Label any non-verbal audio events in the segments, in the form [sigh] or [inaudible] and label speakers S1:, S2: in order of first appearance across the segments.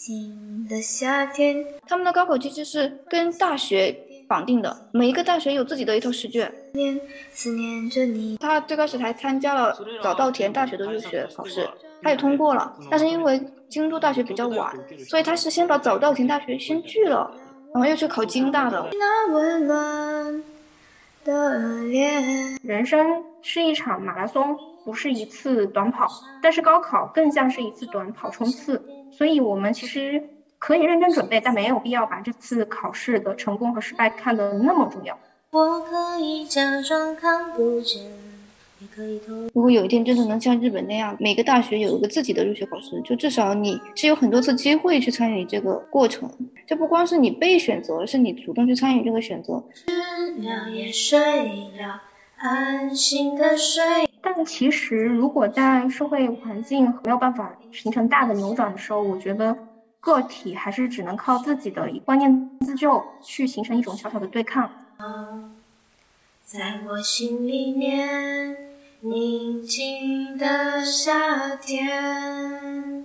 S1: 静的夏天。
S2: 他们的高考机制是跟大学绑定的，每一个大学有自己的一套试卷。
S1: 念思念着你，
S2: 他最开始还参加了早稻田大学的入学考试，他也通过了，但是因为京都大学比较晚，所以他是先把早稻田大学先拒了，然后又去考京大的。
S1: 那温暖的脸。
S3: 人生是一场马拉松，不是一次短跑，但是高考更像是一次短跑冲刺，所以我们其实可以认真准备，但没有必要把这次考试的成功和失败看得那么重要。
S1: 我可以假装看不见，也可以偷。
S2: 如果有一天真的能像日本那样，每个大学有一个自己的入学考试，就至少你是有很多次机会去参与这个过程，这不光是你被选择，是你主动去参与这个选择。
S1: 知了也睡了，安心的睡。
S3: 但其实，如果在社会环境没有办法形成大的扭转的时候，我觉得个体还是只能靠自己的观念自救，去形成一种小小的对抗。
S1: 在我心里面，宁静的夏天。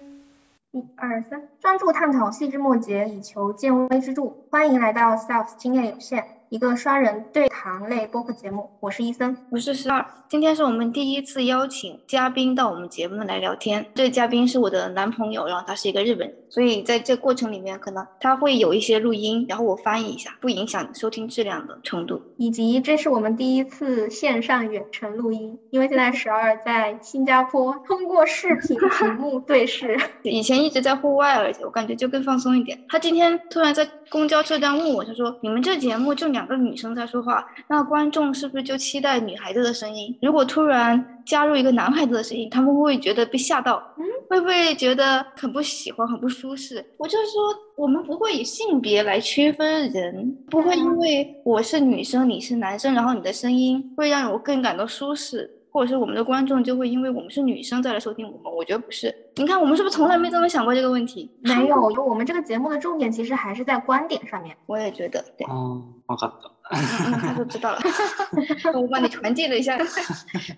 S3: 一二三，专注探讨细枝末节，以求见微知著。欢迎来到 Self 经验有限，一个双人对谈类播客节目。我是伊森，
S2: 我是十二，今天是我们第一次邀请嘉宾到我们节目来聊天。这个嘉宾是我的男朋友，然后他是一个日本人，所以在这过程里面，可能他会有一些录音，然后我翻译一下，不影响收听质量的程度。
S3: 以及这是我们第一次线上远程录音，因为现在十二在新加坡，通过视频屏 [laughs] 幕对视。
S2: 以前一直在户外，而且我感觉就更放松一点。他今天突然在公交车站问我，他说：“你们这节目就两个女生在说话，那观众是不是就期待女孩子的声音？如果突然加入一个男孩子的声音，他们会不会觉得被吓到？嗯会不会觉得很不喜欢、很不舒适？”我就是说，我们不会以性别来区分人，不会因为我是女生，你是男生，然后你的声音会让我更感到舒适。或者是我们的观众就会因为我们是女生再来收听我们，我觉得不是。你看，我们是不是从来没这么想过这个问题？
S3: 没[laughs] 有，我们这个节目的重点其实还是在观点上面。
S2: 我也觉得，对。
S4: 哦，分かった。
S2: 嗯，他都知道了，[laughs] [laughs] 我帮你传递了一下，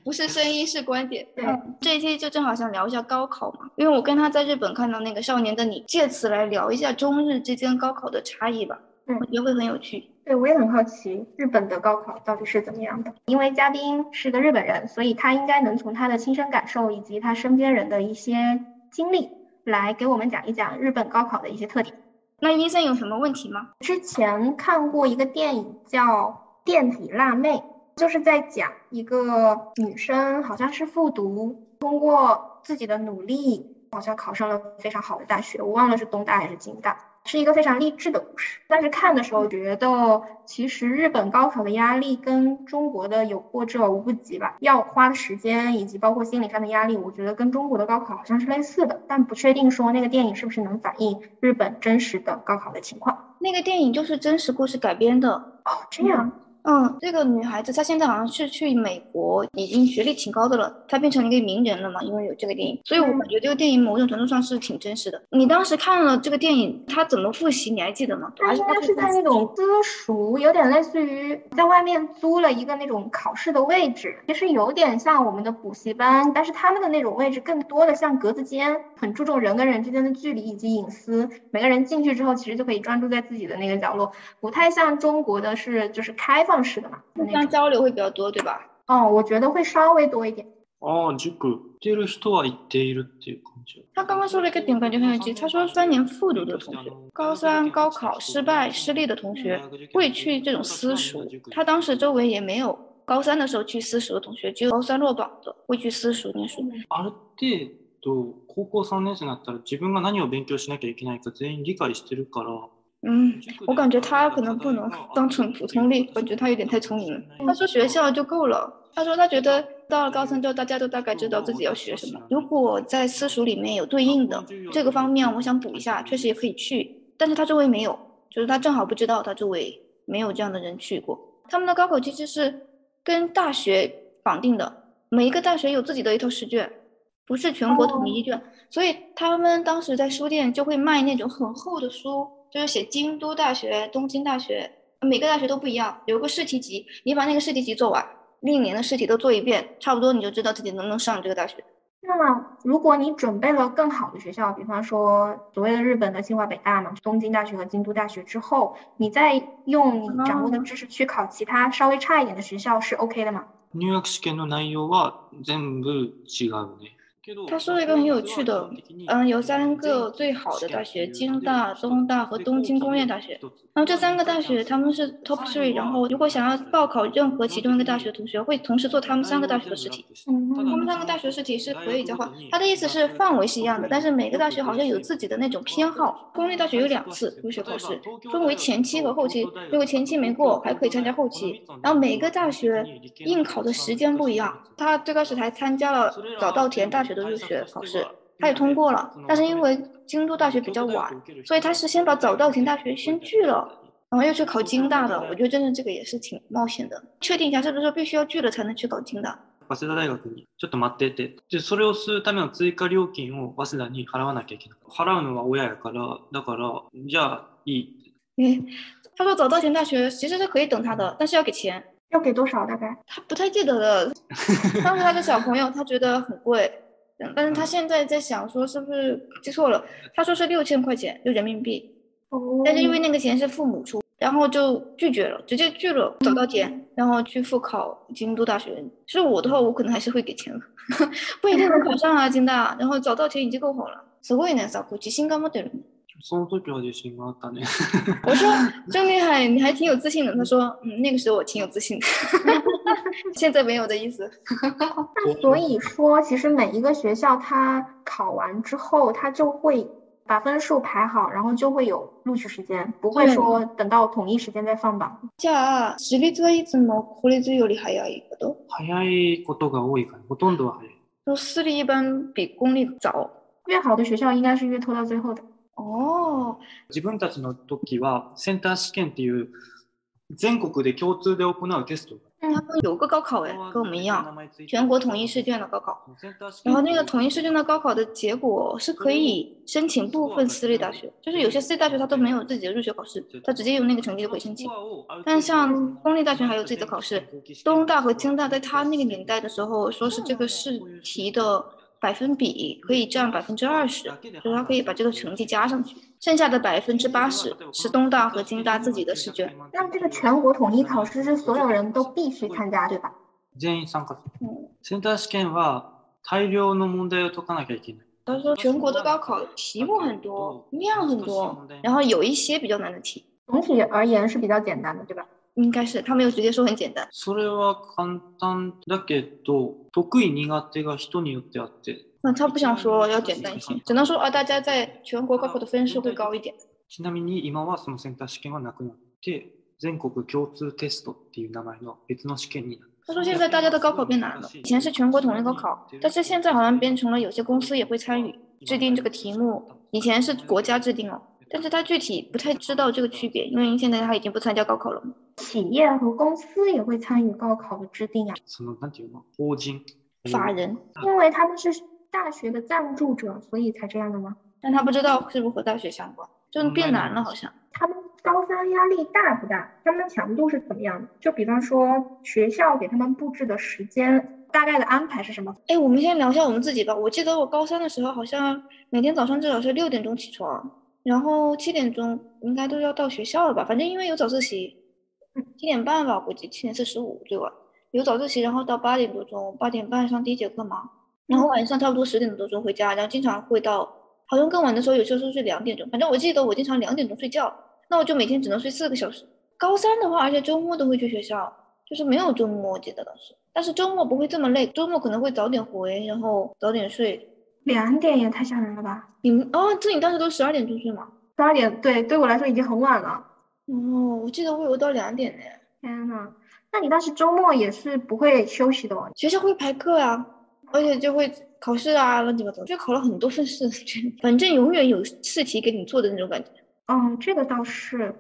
S2: 不是声音是观点。
S3: 对，
S2: 这一期就正好想聊一下高考嘛，因为我跟他在日本看到那个《少年的你》，借此来聊一下中日之间高考的差异吧。
S3: 嗯
S2: 我觉得会很有趣。
S3: 对，我也很好奇日本的高考到底是怎么样的。因为嘉宾是个日本人，所以他应该能从他的亲身感受以及他身边人的一些经历来给我们讲一讲日本高考的一些特点。
S2: 那医生有什么问题吗？
S3: 之前看过一个电影叫《垫底辣妹》，就是在讲一个女生好像是复读，通过自己的努力，好像考上了非常好的大学，我忘了是东大还是京大。是一个非常励志的故事，但是看的时候觉得，其实日本高考的压力跟中国的有过之而无不及吧，要花的时间以及包括心理上的压力，我觉得跟中国的高考好像是类似的，但不确定说那个电影是不是能反映日本真实的高考的情况。
S2: 那个电影就是真实故事改编的。
S3: 哦，这样，
S2: 嗯，这个女孩子她现在好像是去美国，已经学历挺高的了，她变成了一个名人了嘛，因为有这个电影，所以我感觉这个电影某种程度上是挺真实的。你当时看了这个电影，她怎么复习，你还记得吗？
S3: 她应该是在那种私塾，有点类似于在外面租了一个那种考试的位置，其实有点像我们的补习班，但是他们的那种位置更多的像格子间，很注重人跟人之间的距离以及隐私。每个人进去之后，其实就可以专注在自己的那个角落，不太像中国的是就是开放式的嘛。
S2: 互相交流会比较多，对吧？
S3: 哦，我觉得会稍微多一点。
S4: ああ、塾行ってる人は行っているっていう感じ。
S2: 他刚刚说了一个点，感觉很有趣。他说三年复读的同学，高三高考失败失利的同学会去这种私塾。他当时周围也没有高三的时候去私塾的同学，只有高三落榜的会去私塾念书。
S4: ある程度、高校3年生になったら自分が何を勉強しなきゃいけないか全員理解してるから。
S2: 嗯，我感觉他可能不能当成普通例，我觉得他有点太聪明了。他说学校就够了，他说他觉得到了高三之后，大家都大概知道自己要学什么。如果在私塾里面有对应的这个方面，我想补一下，确实也可以去，但是他周围没有，就是他正好不知道他周围没有这样的人去过。他们的高考其实是跟大学绑定的，每一个大学有自己的一套试卷，不是全国统一卷，所以他们当时在书店就会卖那种很厚的书。就是写京都大学、东京大学，每个大学都不一样，有个试题集，你把那个试题集做完，历年的试题都做一遍，差不多你就知道自己能不能上这个大学。
S3: 那如果你准备了更好的学校，比方说所谓的日本的清华北大嘛，东京大学和京都大学之后，你再用你掌握的知识去考其他稍微差一点的学校是 OK 的吗？
S4: 入学試験の内容は全部違うね。
S2: 他说了一个很有趣的，嗯，有三个最好的大学，京大、东大和东京工业大学。然后这三个大学他们是 top three，然后如果想要报考任何其中一个大学，同学会同时做他们三个大学的试题。
S3: 嗯，
S2: 他们三个大学试题是可以交换。他的意思是范围是一样的，但是每个大学好像有自己的那种偏好。公立大学有两次入学考试，分为前期和后期。如果前期没过，还可以参加后期。然后每个大学应考的时间不一样。他最开始还参加了早稻田大学。的入学考试，他也通过了，但是因为京都大学比较晚，所以他是先把早稻田大学先拒了，然后又去考京大的。我觉得真的这个也是挺冒险的。确定一下是不是说必须要拒了才能去考京大？
S4: 早稲田大学にちょっと待ってて、でそれをするための追加料金を早稲田に払わなきゃいけない。払うのは親やから、だからじゃあいい。
S2: 嗯，[laughs] 他说早稻田大学其实是可以等他的，但是要给钱。
S3: 要给多少？大概？
S2: 他不太记得了。当时他的小朋友，他觉得很贵。 但是他现在在想说是不是记错了？他说是六千块钱，就人民币。
S3: 哦。
S2: 但是因为那个钱是父母出，然后就拒绝了，直接拒了，走到田，然后去复考京都大学。是我的话，我可能还是会给钱，[laughs] 不一定能考上啊，京大。然后早稻田已经够好了。すごいね、さ、こっち新幹持ってる。
S4: その時は自信があったね。
S2: 我说真厉害，你还挺有自信的。他说，嗯，那个时候我挺有自信的，[laughs] 现在没有的意思。
S3: 那[laughs] 所以说，其实每一个学校它考完之后，它就会把分数排好，然后就会有录取时间，不会说等到统一时间再放榜。
S2: じゃあ、私立はいつも公立より早いこと？
S4: 早いことが多いから、ほとんどは早い。
S2: 说私立一般比公立早，
S3: 越好的学校应该是越拖到最后的。
S2: 哦，
S4: 自分たちの時はセンター試験っていう全国で共通で行うテスト。
S2: 他们有个高考哎，跟我们一样，全国统一试卷的高考。然后那个统一试卷的高考的结果是可以申请部分私立大学，就是有些私立大学它都没有自己的入学考试，它直接用那个成绩就可以申请。但像公立大学还有自己的考试，东大和京大在他那个年代的时候，说是这个试题的。 百分比可以占百分之二十，就是他可以把这个成绩加上去，剩下的百分之八十是东大和京大自己的试卷。
S3: 那这个全国统一考试是所有人都必须参加，对吧？
S4: 全員参加。センター試験は大量の問題を解かなきゃいけない。
S2: 他说全国的高考题目很多，量很多，然后有一些比较难的题。
S3: 总体而言是比较简单的，对吧？
S2: 应该是他没有直接说很简单。
S4: それは簡単だけど 得意苦手が人によってあって。
S2: 那他不想说要简单一些，只能说啊，大家在全国高考的分数会高一点。
S4: ちなみに今はそのセンター試験はなくなって全国共通テストっていう名前の別の試験になる。
S2: 他说现在大家的高考变难了，以前是全国统一高考，但是现在好像变成了有些公司也会参与制定这个题目，以前是国家制定了。但是他具体不太知道这个区别，因为现在他已经不参加高考了。
S3: 企业和公司也会参与高考的制定呀。
S2: 法人，
S3: 因为他们是大学的赞助者，所以才这样的吗？
S2: 但他不知道是不是和大学相关，就变难了好像。
S3: 他们高三压力大不大？他们强度是怎么样的？就比方说学校给他们布置的时间，大概的安排是什么？
S2: 哎，我们先聊一下我们自己吧。我记得我高三的时候，好像每天早上至少是六点钟起床。然后七点钟应该都要到学校了吧？反正因为有早自习，七点半吧，估计七点四十五最晚有早自习，然后到八点多钟，八点半上第一节课嘛。然后晚上差不多十点多钟回家，然后经常会到，好像更晚的时候有时候是两点钟。反正我记得我经常两点钟睡觉，那我就每天只能睡四个小时。高三的话，而且周末都会去学校，就是没有周末，我记得当时。但是周末不会这么累，周末可能会早点回，然后早点睡。
S3: 两点也太吓人了吧！
S2: 你们哦，这你当时都十二点钟睡吗？
S3: 十二点，对，对我来说已经很晚了。
S2: 哦，我记得我有到两点呢。
S3: 天呐，那你当时周末也是不会休息的哦？
S2: 学校会排课啊，而且就会考试啊，乱七八糟，就考了很多份试，反正永远有试题给你做的那种感觉。
S3: 嗯，这个倒是，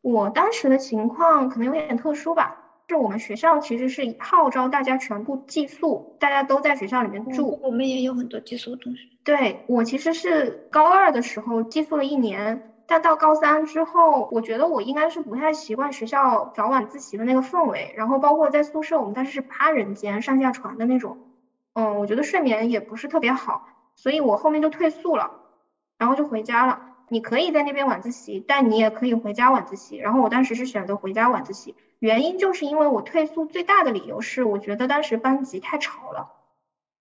S3: 我当时的情况可能有点特殊吧。是我们学校其实是号召大家全部寄宿，大家都在学校里面住。
S2: 我们也有很多寄宿同学。
S3: 对我其实是高二的时候寄宿了一年，但到高三之后，我觉得我应该是不太习惯学校早晚自习的那个氛围。然后包括在宿舍，我们当时是八人间上下床的那种，嗯，我觉得睡眠也不是特别好，所以我后面就退宿了，然后就回家了。你可以在那边晚自习，但你也可以回家晚自习。然后我当时是选择回家晚自习，原因就是因为我退宿最大的理由是，我觉得当时班级太吵了，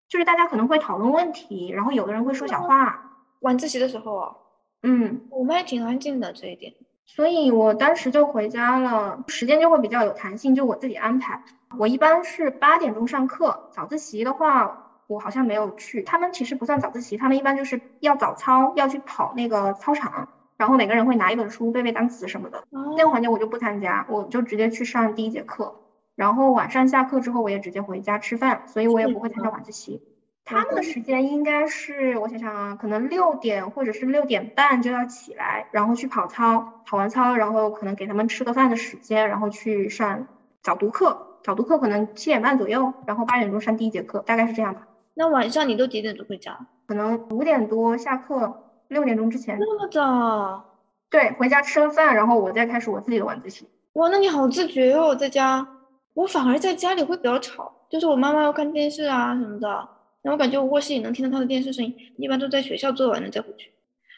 S3: 就是大家可能会讨论问题，然后有的人会说小话。
S2: 晚自习的时候啊，
S3: 嗯，
S2: 我们还挺安静的这一点。
S3: 所以我当时就回家了，时间就会比较有弹性，就我自己安排。我一般是八点钟上课，早自习的话我好像没有去。他们其实不算早自习，他们一般就是要早操，要去跑那个操场，然后每个人会拿一本书背背单词什么的。那个环节我就不参加，我就直接去上第一节课，然后晚上下课之后我也直接回家吃饭，所以我也不会参加晚自习。他们的时间应该是，我想想啊，可能六点或者是六点半就要起来，然后去跑操，跑完操，然后可能给他们吃个饭的时间，然后去上早读课，早读课可能七点半左右，然后八点钟上第一节课，大概是这样吧。
S2: 那晚上你都几点钟回家？
S3: 可能五点多下课，六点钟之前。
S2: 那么早？
S3: 对，回家吃了饭，然后我再开始我自己的晚自习。
S2: 哇，那你好自觉哦，在家。我反而在家里会比较吵，就是我妈妈要看电视啊什么的。然后我感觉我卧室也能听到他的电视声音，一般都在学校做完了再回去。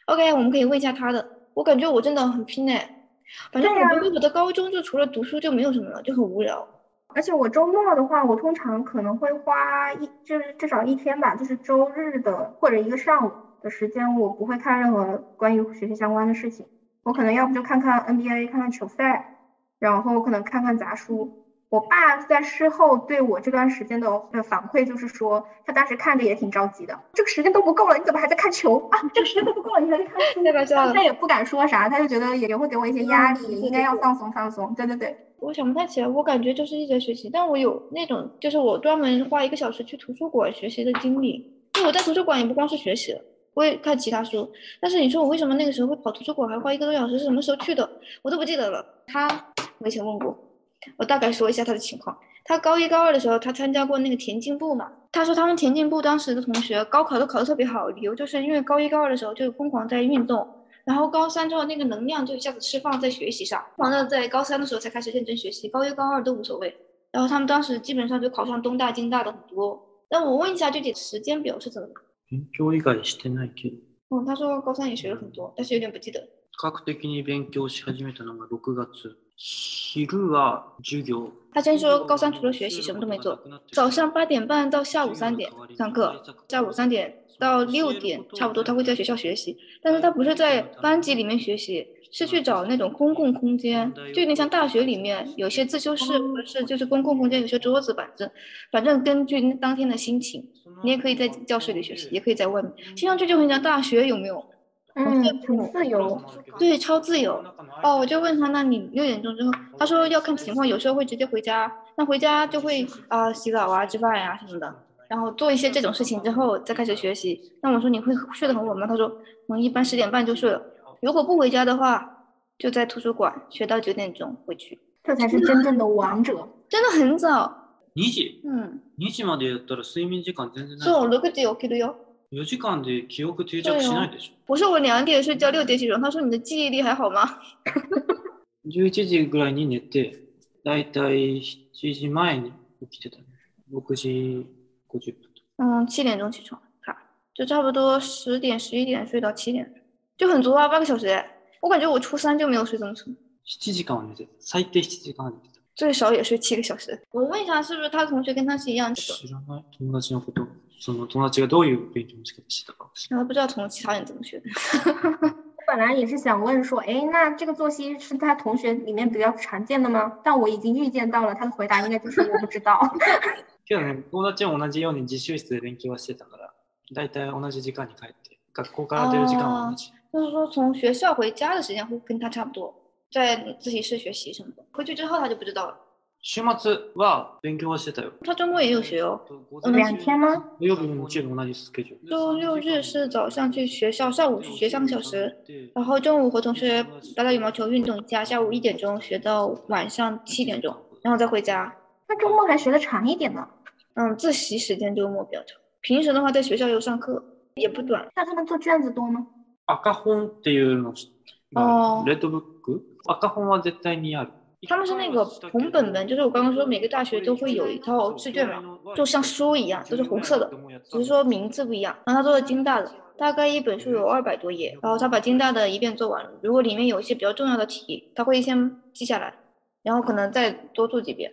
S2: OK，我们可以问一下他的。我感觉我真的很拼哎，反正我觉得我的高中就除了读书就没有什么了，就很无聊。
S3: 而且我周末的话，我通常可能会花一就是至少一天吧，就是周日的或者一个上午的时间，我不会看任何关于学习相关的事情。我可能要不就看看 NBA，看看球赛，然后可能看看杂书。我爸在事后对我这段时间的呃反馈就是说，他当时看着也挺着急的，这个时间都不够了，你怎么还在看球 [laughs] 啊？这个时间都不够了，你还在看 [laughs] 书？
S2: 对吧？
S3: 他也不敢说啥，他就觉得也会给我一些压力，应该要放松放松。对对对，
S2: 我想不太起来，我感觉就是一直在学习，但我有那种就是我专门花一个小时去图书馆学习的经历。就我在图书馆也不光是学习了，我也看其他书。但是你说我为什么那个时候会跑图书馆，还花一个多小时？是什么时候去的？我都不记得了。他我以前问过。我大概说一下他的情况。他高一高二的时候，他参加过那个田径部嘛。他说他们田径部当时的同学高考都考得特别好，理由就是因为高一高二的时候就疯狂在运动，然后高三之后那个能量就一下子释放在学习上，完了在高三的时候才开始认真学习，高一高二都无所谓。然后他们当时基本上就考上东大、京大的很多。那我问一下具体时间表是怎么？
S4: 勉強以外してないけど。
S2: 嗯，他说高三也学了很多，但是有点不记得。
S4: 比較的に勉強し始めたのが6月。
S2: 他先说高三除了学习什么都没做，早上八点半到下午三点上课，下午三点到六点差不多他会在学校学习，但是他不是在班级里面学习，是去找那种公共空间，就有点像大学里面有些自修室，或者是就是公共空间有些桌子板凳，反正根据当天的心情，你也可以在教室里学习，也可以在外面，听上去就很像大学，有没有？
S3: 嗯，很自由，
S2: 对，超自由。哦，我就问他，那你六点钟之后，他说要看情况，有时候会直接回家，那回家就会啊洗澡啊、吃饭呀什么的，然后做一些这种事情之后再开始学习。那我说你会睡得很晚吗？他说，嗯，一般十点半就睡了。如果不回家的话，就在图书馆学到九点钟回去。
S3: 这才是真正的王者，
S2: 真的很早。
S4: 二時？
S2: 嗯。
S4: 二時までやったら睡眠時間全然ない。
S2: そう、六時起きるよ。
S4: 4時間で記憶定着しないでしょ。
S2: 不是我两点睡觉，六点起床。他说你的记忆力还好吗？[laughs]
S4: 11時ぐらいに寝て、だいたい7時前に起きてたね。6時50分。
S2: 嗯，七点钟起床，看，就差不多十点、十一点睡到七点，就很足啊，八个小时。我感觉我初三就没有睡这么长。
S4: 7時間は寝て最低7時間は寝てた。
S2: 最少也睡七个小时。我问一下，是不是他同学跟他是一样的？
S4: 知らない友達のこと。その友達がどういう勉強の仕方してたか。
S2: 然后不知道从其他人怎么学的。
S3: 我[laughs] 本来也是想问说，哎，那这个作息是他同学里面比较常见的吗？但我已经预见到了，他的回答应该就是我不知道。[laughs]
S4: けどね、友達も同じように自習室で勉強はしてたから、だいたい同じ時間に帰って、学校から出る時間は同じ。
S2: 就是说从学校回家的时间会跟他差不多， 在自习室学习什么的。回去之后他就不知道了。
S4: 週末は勉強はしてたよ。
S2: 他周末也有学哦。
S3: 两天吗？
S4: 土曜日も日曜日同じスケジュール。
S2: 周六日是早上去学校，上午学三个小时，然后中午和同学打打羽毛球运动一下，下午一点钟学到晚上七点钟，然后再回家。
S3: 那周末还学的长一点呢？
S2: 嗯，自习时间周末比较长，平时的话在学校有上课，也不短。
S3: 那他们做卷子多吗？
S4: 赤本っていうの、レッドブック。 赤本は絶対にある。
S2: 他们是那个红本本，就是我刚刚说每个大学都会有一套试卷嘛，就像书一样，都是红色的，只是说名字不一样。然后他做的京大的，大概一本书有二百多页，然后他把京大的一遍做完了。如果里面有一些比较重要的题，他会先记下来，然后可能再多做几遍。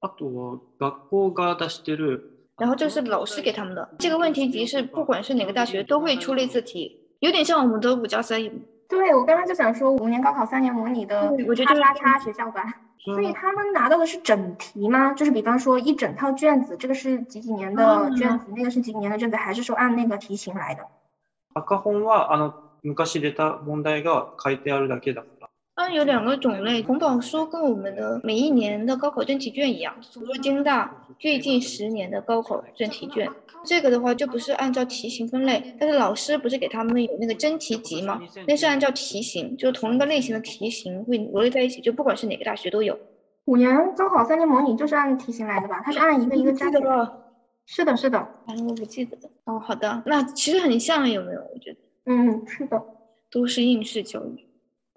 S4: あとは学校が出してる
S2: 然后这是老师给他们的这个问题集是不管是哪个大学都会出类似题，有点像我们的五加三一模。
S3: 对我刚刚就想说，五年高考三年模拟的
S2: 对我觉得就是
S3: 叉叉叉学校版，所以他们拿到的是整题吗？就是比方说一整套卷子，这个是几几年的
S2: 嗯
S3: 卷子，那个是几几年的卷子，还是说按那个题型来的？
S4: 赤本はあの昔出た問題が書いてあるだけだから。
S2: 它有两个种类，红宝书跟我们的每一年的高考真题卷一样，比如说京大最近十年的高考真题卷，这个的话就不是按照题型分类，但是老师不是给他们有那个真题集吗？那是按照题型，就同一个类型的题型会罗列在一起，就不管是哪个大学都有。
S3: 五年高考三年模拟就是按题型来的吧？它是按一个一个
S2: 记
S3: 加起来。
S2: 得了，
S3: 是的，是的，
S2: 反正我不记得了。哦，好的，那其实很像，有没有？我觉得
S3: 嗯，是的。
S2: 都是应试教育。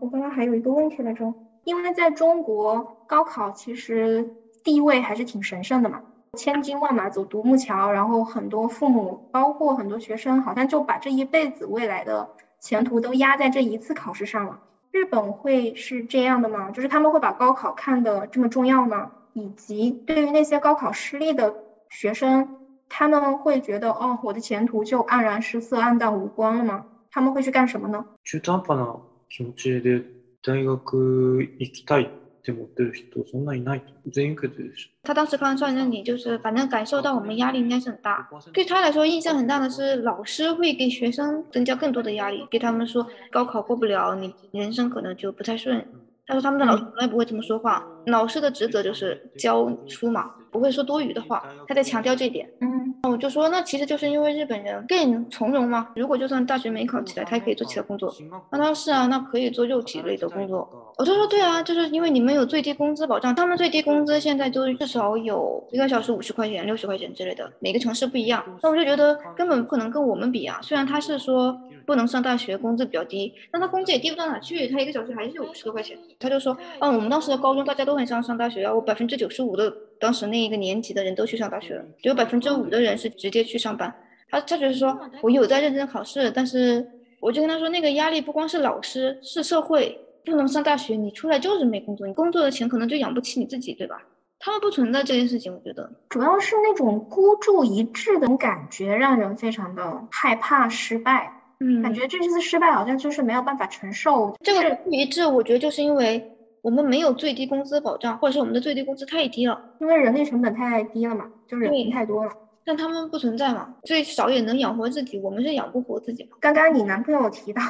S3: 我刚刚还有一个问题来着，因为在中国高考其实地位还是挺神圣的嘛，千军万马走独木桥，然后很多父母，包括很多学生，好像就把这一辈子未来的前途都压在这一次考试上了。日本会是这样的吗？就是他们会把高考看得这么重要吗？以及对于那些高考失利的学生，他们会觉得哦，我的前途就黯然失色、黯淡无光了吗？他们会去干什么呢？
S4: 中途半端な気持ちで大学行きたいって思ってる人そんないないと。全員受けてるでしょ。
S2: 他当时看上那里，就是反正感受到我们压力应该是很大。对他来说，印象很大的是老师会给学生增加更多的压力，给他们说高考过不了，你人生可能就不太顺。他说他们的老师从来不会这么说话，老师的职责就是教书嘛，不会说多余的话。他在强调这一点。
S3: 嗯，
S2: 我就说，那其实就是因为日本人更从容嘛。如果就算大学没考起来，他也可以做其他工作。那他说是啊，那可以做肉体类的工作。我就说对啊，就是因为你们有最低工资保障，他们最低工资现在都至少有一个小时五十块钱、六十块钱之类的，每个城市不一样。那我就觉得根本不可能跟我们比啊。虽然他是说不能上大学，工资比较低，但他工资也低不到哪去，他一个小时还是五十多块钱。他就说，嗯，我们当时的高中大家都很想上大学啊，我百分之九十五的当时那一个年级的人都去上大学了，只有百分之五的人是直接去上班。他他觉得说我有在认真考试，但是我就跟他说，那个压力不光是老师，是社会。不能上大学，你出来就是没工作，你工作的钱可能就养不起你自己，对吧？他们不存在这件事情，我觉得
S3: 主要是那种孤注一掷的感觉，让人非常的害怕失败。
S2: 嗯，
S3: 感觉这次失败好像就是没有办法承受。
S2: 这个
S3: 是
S2: 不一致，我觉得就是因为我们没有最低工资保障，或者是我们的最低工资太低了，
S3: 因为人力成本太低了嘛，就
S2: 是
S3: 人太多了。
S2: 但他们不存在嘛，最少也能养活自己，我们是养不活自己嘛。
S3: 刚刚你男朋友提到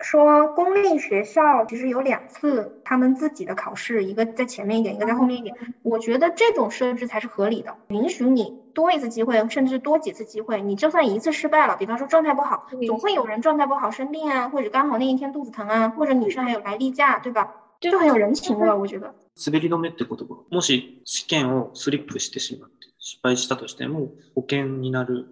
S3: 说，公立学校其实有两次他们自己的考试，一个在前面一点，一个在后面一点。我觉得这种设置才是合理的，允许你多一次机会，甚至多几次机会。你就算一次失败了，比方说状态不好，
S2: 对
S3: 总会有人状态不好生病啊，或者刚好那一天肚子疼啊，或者女生还有来例假，对吧？
S2: 对
S3: 就很有人情味，我觉得。
S4: 滑り止めって言葉。もし試験をスリップしてしまって 失敗したとしても保険になる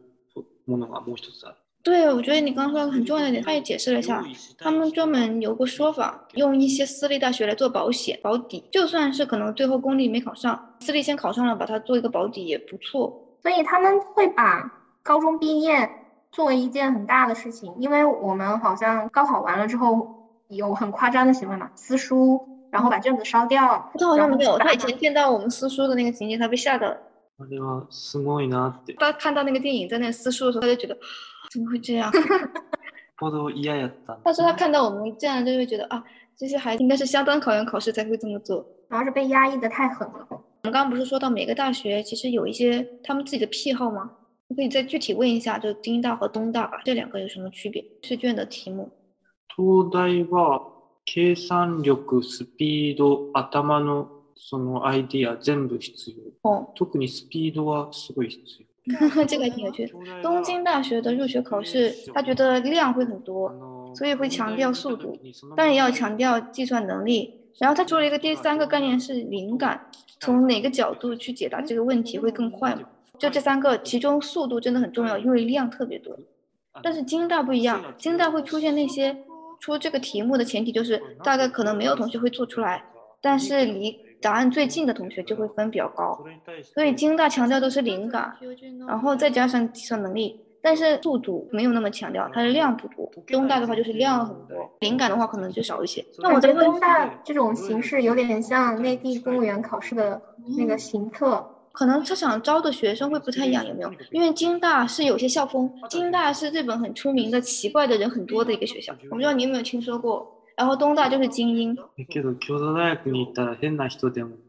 S4: ものがもう一つある。
S2: 对，我觉得你刚刚说的很重要的一点，他也解释了一下，他们专门有个说法，用一些私立大学来做保险保底，就算是可能最后公立没考上，私立先考上了，把它做一个保底也不错。
S3: 所以他们会把高中毕业作为一件很大的事情，因为我们好像高考完了之后有很夸张的行为嘛，撕书，然后把卷子烧掉，
S2: 他好像没有，
S3: 然后
S2: 他以前见到我们撕书的那个情节，他被吓到了。
S4: あれはすごいなって。
S2: 他看到那个电影在那撕书的时候，他就觉得[gasps] 怎么会这样？[laughs]
S4: ほど嫌やったんだ
S2: 他说他看到我们这样，就会觉得啊，这些孩子应该是相当考研考试才会这么做。
S3: 主要是被压抑的太狠了。
S2: 我们刚刚不是说到每个大学其实有一些他们自己的癖好吗？我可以再具体问一下，就京大和东大吧，这两个有什么区别？试卷的题目。
S4: 東大は計算力、スピード、頭の そのアイディア全部必要。
S2: 哦，
S4: 特にスピードはすごい必要。[laughs]
S2: 这个还挺有趣的。东京大学的入学考试，他觉得量会很多，所以会强调速度，但也要强调计算能力。然后他出了一个第三个概念是灵感，从哪个角度去解答这个问题会更快嘛？就这三个，其中速度真的很重要，因为量特别多。但是京大不一样，京大会出现那些出这个题目的前提就是大概可能没有同学会做出来，但是离 答案最近的同学就会分比较高。所以京大强调的是灵感，然后再加上计算能力，但是速度没有那么强调，它的量不多。东大的话就是量很多，灵感的话可能就少一些。
S3: 那我觉得东大这种形式有点像内地公务员考试的那个行测。
S2: 可能他想招的学生会不太一样，有没有？因为京大是有些校风，京大是日本很出名的奇怪的人很多的一个学校，我不知道你有没有听说过。然后东大就是精英。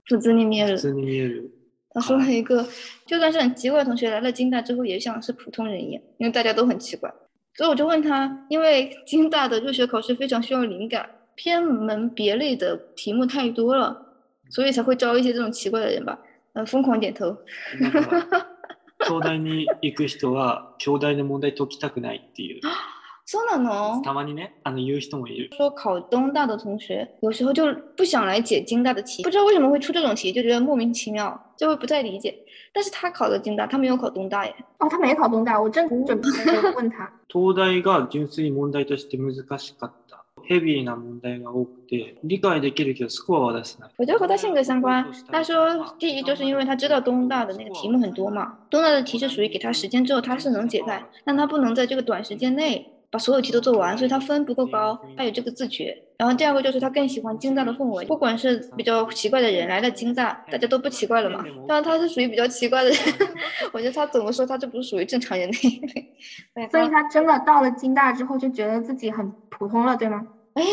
S2: 普通に見える。
S4: 普通に見える。
S2: 他说了一个，就算是很奇怪的同学来了京大之后，也像是普通人一样，因为大家都很奇怪。所以我就问他，因为京大的入学考试非常需要灵感，偏门别类的题目太多了，所以才会招一些这种奇怪的人吧。呃，疯狂点头。[laughs]
S4: 京大に行く人は京大の問題解きたくないっていう。 [laughs]
S2: そうなの？
S4: たまにね、あの言う人もいる。
S2: 说考东大的同学有时候就不想来解京大的题，不知道为什么会出这种题，就觉得莫名其妙，就会不太理解。但是他考的京大，他没有考东大耶。
S3: 哦，他没考东大，我正准备问他。[laughs]
S4: 東大が純粋に問題として難しかった。ヘビーな問題が多くて理解できるけどスコアは出せない。
S2: 我觉得和他性格相关。他说，第一就是因为他知道东大的那个题目很多嘛，东大的题是属于给他时间之后他是能解开，但他不能在这个短时间内 把所有题都做完，所以他分不够高，他有这个自觉。然后第二个就是他更喜欢京大的氛围，不管是比较奇怪的人来了京大，大家都不奇怪了嘛。当然他是属于比较奇怪的人，[laughs] 我觉得他怎么说他就不是属于正常人那一类。
S3: 所以他真的到了京大之后就觉得自己很普通了，对吗？
S2: 哎，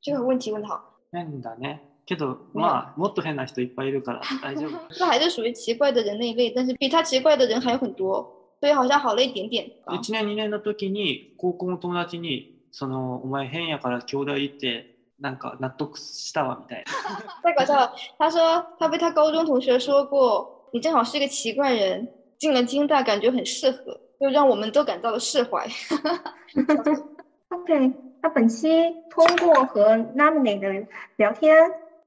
S2: 这个问题问的好。
S4: 変だね。けどまあもっと変な人いっぱいいるから大丈夫。[laughs]
S2: 他还是属于奇怪的人那一类，但是比他奇怪的人还有很多， 所以好像好了一点点。
S4: 1年2年の時に高校の友達にそのお前変やから京大行ってなんか納得したわみたいな。[laughs]
S2: 太搞笑了，他说他被他高中同学说过，你正好是一个奇怪人，进了京大感觉很适合，又让我们都感到了释怀。 [laughs]
S3: OK，那本期通过和 Namine 的聊天，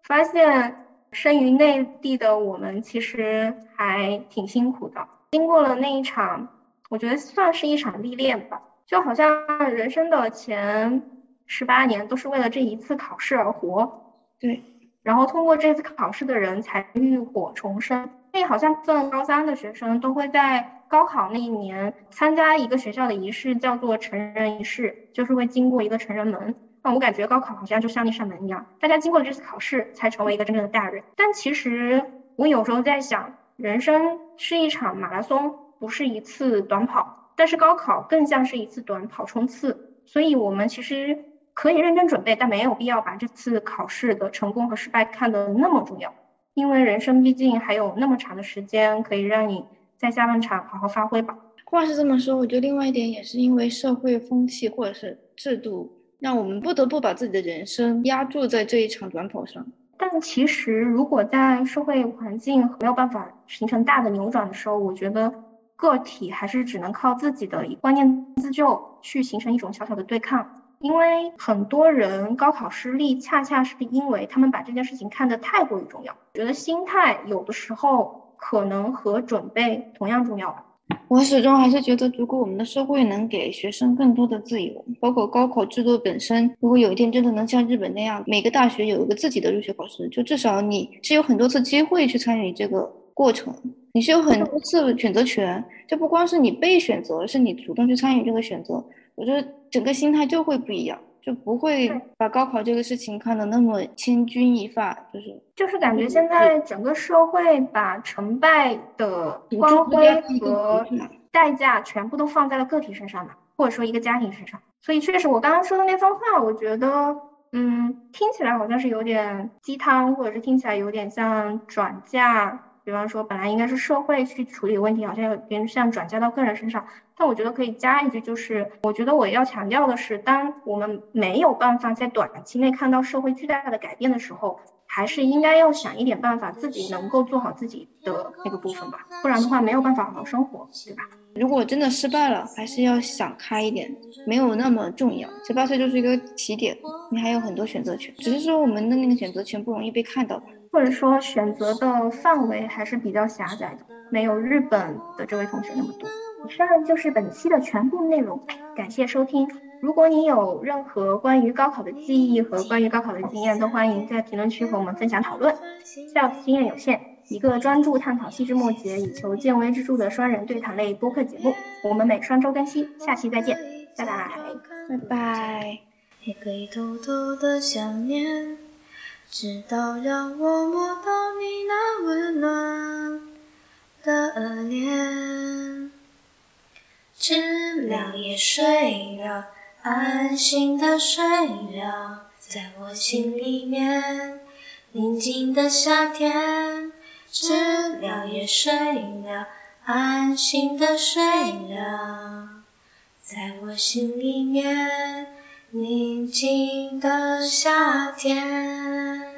S3: 发现生于内地的我们其实还挺辛苦的。 经过了那一场，我觉得算是一场历练吧，就好像人生的前十八年都是为了这一次考试而活。
S2: 对，
S3: 然后通过这次考试的人才浴火重生。所以好像分高三的学生都会在高考那一年参加一个学校的仪式，叫做成人仪式，就是会经过一个成人门。那我感觉高考好像就像那扇门一样，大家经过了这次考试，才成为一个真正的大人。但其实我有时候在想，人生是一场马拉松，不是一次短跑。但是高考更像是一次短跑冲刺，所以我们其实可以认真准备，但没有必要把这次考试的成功和失败看得那么重要。因为人生毕竟还有那么长的时间，可以让你在下半场好好发挥吧。
S2: 话是这么说，我觉得另外一点也是因为社会风气或者是制度，让我们不得不把自己的人生压注在这一场短跑上。
S3: 但其实，如果在社会环境没有办法形成大的扭转的时候，我觉得个体还是只能靠自己的观念自救，去形成一种小小的对抗。因为很多人高考失利，恰恰是因为他们把这件事情看得太过于重要。觉得心态有的时候可能和准备同样重要吧。
S2: 我始终还是觉得，如果我们的社会能给学生更多的自由，包括高考制度本身，如果有一天真的能像日本那样，每个大学有一个自己的入学考试，就至少你是有很多次机会去参与这个过程，你是有很多次选择权，就不光是你被选择，是你主动去参与这个选择。我觉得整个心态就会不一样，就不会把高考这个事情看得那么千钧一发，就是
S3: 就是感觉现在整个社会把成败的光辉和代价全部都放在了个体身上嘛，或者说一个家庭身上。所以确实，我刚刚说的那番话，我觉得，嗯，听起来好像是有点鸡汤，或者是听起来有点像转嫁。比方说，本来应该是社会去处理问题，好像有点像转嫁到个人身上。但我觉得可以加一句，就是我觉得我要强调的是，当我们没有办法在短期内看到社会巨大的改变的时候，还是应该要想一点办法，自己能够做好自己的那个部分吧。不然的话，没有办法好好生活，对吧？
S2: 如果真的失败了，还是要想开一点，没有那么重要。十八岁就是一个起点，你还有很多选择权，只是说我们的那个选择权不容易被看到吧。
S3: 或者说选择的范围还是比较狭窄的，没有日本的这位同学那么多。以上就是本期的全部内容，感谢收听。如果你有任何关于高考的记忆和关于高考的经验，都欢迎在评论区和我们分享讨论。笑子经验有限，一个专注探讨细枝末节、以求见微知著的双人对谈类播客节目。我们每双周更新，下期再见，拜拜，
S2: 拜拜。
S1: 也可以偷偷的想念，直到让我摸到你那温暖的脸。知了也睡了，安心的睡了，在我心里面。宁静的夏天，知了也睡了，安心的睡了，在我心里面。宁静的夏天。